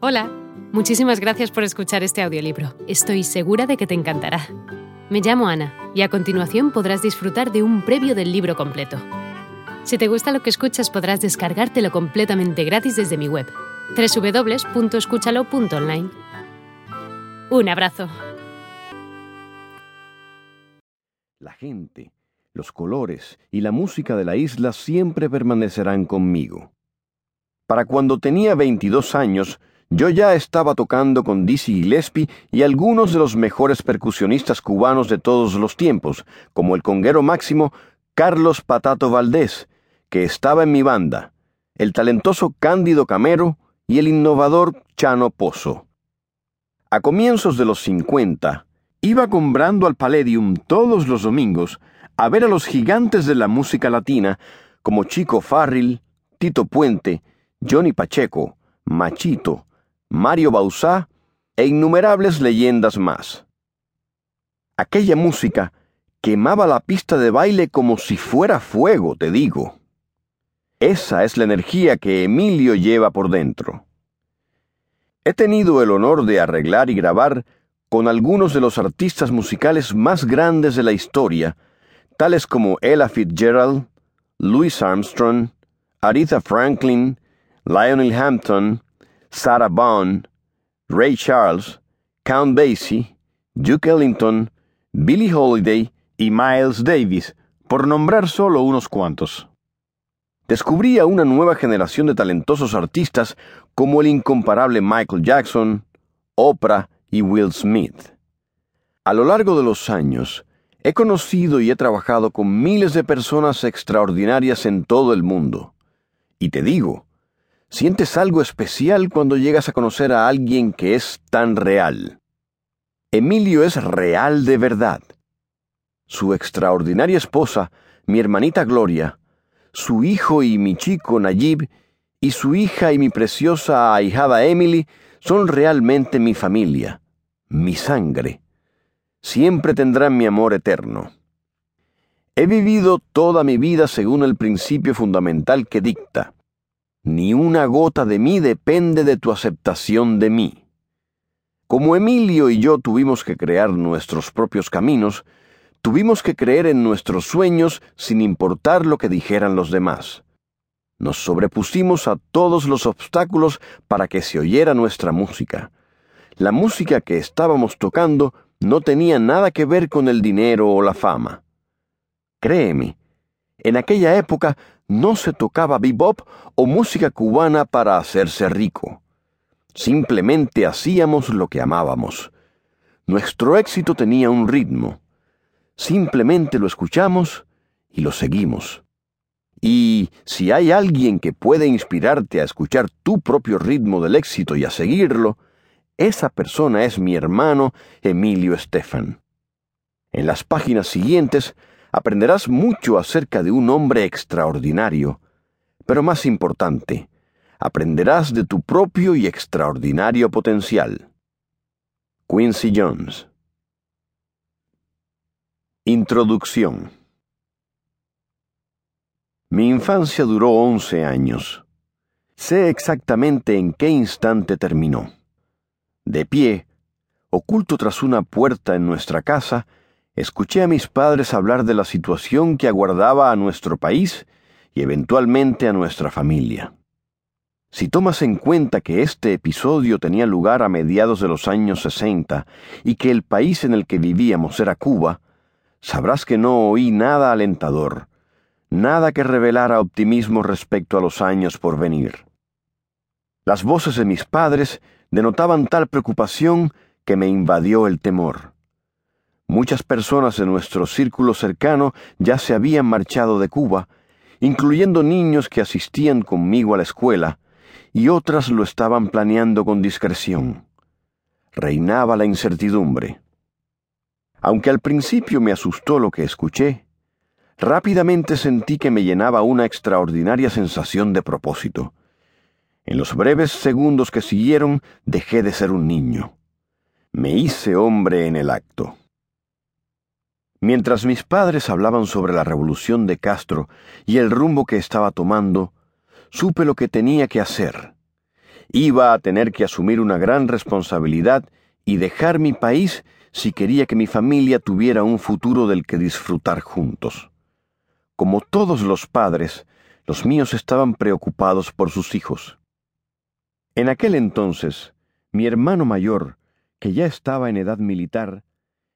Hola, muchísimas gracias por escuchar este audiolibro. Estoy segura de que te encantará. Me llamo Ana y a continuación podrás disfrutar de un previo del libro completo. Si te gusta lo que escuchas podrás descargártelo completamente gratis desde mi web, www.escúchalo.online. Un abrazo. La gente, los colores y la música de la isla siempre permanecerán conmigo. Para cuando tenía 22 años, yo ya estaba tocando con Dizzy Gillespie y algunos de los mejores percusionistas cubanos de todos los tiempos, como el conguero máximo Carlos Patato Valdés, que estaba en mi banda, el talentoso Cándido Camero y el innovador Chano Pozo. A comienzos de los 50, iba comprando al Palladium todos los domingos a ver a los gigantes de la música latina como Chico Farril, Tito Puente, Johnny Pacheco, Machito, Mario Bauzá e innumerables leyendas más. Aquella música quemaba la pista de baile como si fuera fuego, te digo. Esa es la energía que Emilio lleva por dentro. He tenido el honor de arreglar y grabar con algunos de los artistas musicales más grandes de la historia, tales como Ella Fitzgerald, Louis Armstrong, Aretha Franklin, Lionel Hampton, Sarah Vaughan, Ray Charles, Count Basie, Duke Ellington, Billie Holiday y Miles Davis, por nombrar solo unos cuantos. Descubrí a una nueva generación de talentosos artistas como el incomparable Michael Jackson, Oprah y Will Smith. A lo largo de los años, he conocido y he trabajado con miles de personas extraordinarias en todo el mundo. Y te digo, Sientes algo especial cuando llegas a conocer a alguien que es tan real. Emilio es real de verdad. Su extraordinaria esposa, mi hermanita Gloria, su hijo y mi chico Nayib, y su hija y mi preciosa ahijada Emily son realmente mi familia, mi sangre. Siempre tendrán mi amor eterno. He vivido toda mi vida según el principio fundamental que dicta ni una gota de mí depende de tu aceptación de mí. Como Emilio y yo tuvimos que crear nuestros propios caminos, tuvimos que creer en nuestros sueños sin importar lo que dijeran los demás. Nos sobrepusimos a todos los obstáculos para que se oyera nuestra música. La música que estábamos tocando no tenía nada que ver con el dinero o la fama. Créeme, en aquella época no se tocaba bebop o música cubana para hacerse rico. Simplemente hacíamos lo que amábamos. Nuestro éxito tenía un ritmo. Simplemente lo escuchamos y lo seguimos. Y si hay alguien que puede inspirarte a escuchar tu propio ritmo del éxito y a seguirlo, esa persona es mi hermano Emilio Estefan. En las páginas siguientes aprenderás mucho acerca de un hombre extraordinario, pero más importante, aprenderás de tu propio y extraordinario potencial. Quincy Jones Introducción Mi infancia duró once años. Sé exactamente en qué instante terminó. De pie, oculto tras una puerta en nuestra casa, escuché a mis padres hablar de la situación que aguardaba a nuestro país y eventualmente a nuestra familia. Si tomas en cuenta que este episodio tenía lugar a mediados de los años 60 y que el país en el que vivíamos era Cuba, sabrás que no oí nada alentador, nada que revelara optimismo respecto a los años por venir. Las voces de mis padres denotaban tal preocupación que me invadió el temor. Muchas personas de nuestro círculo cercano ya se habían marchado de Cuba, incluyendo niños que asistían conmigo a la escuela, y otras lo estaban planeando con discreción. Reinaba la incertidumbre. Aunque al principio me asustó lo que escuché, rápidamente sentí que me llenaba una extraordinaria sensación de propósito. En los breves segundos que siguieron dejé de ser un niño. Me hice hombre en el acto. Mientras mis padres hablaban sobre la revolución de Castro y el rumbo que estaba tomando, supe lo que tenía que hacer. Iba a tener que asumir una gran responsabilidad y dejar mi país si quería que mi familia tuviera un futuro del que disfrutar juntos. Como todos los padres, los míos estaban preocupados por sus hijos. En aquel entonces, mi hermano mayor, que ya estaba en edad militar,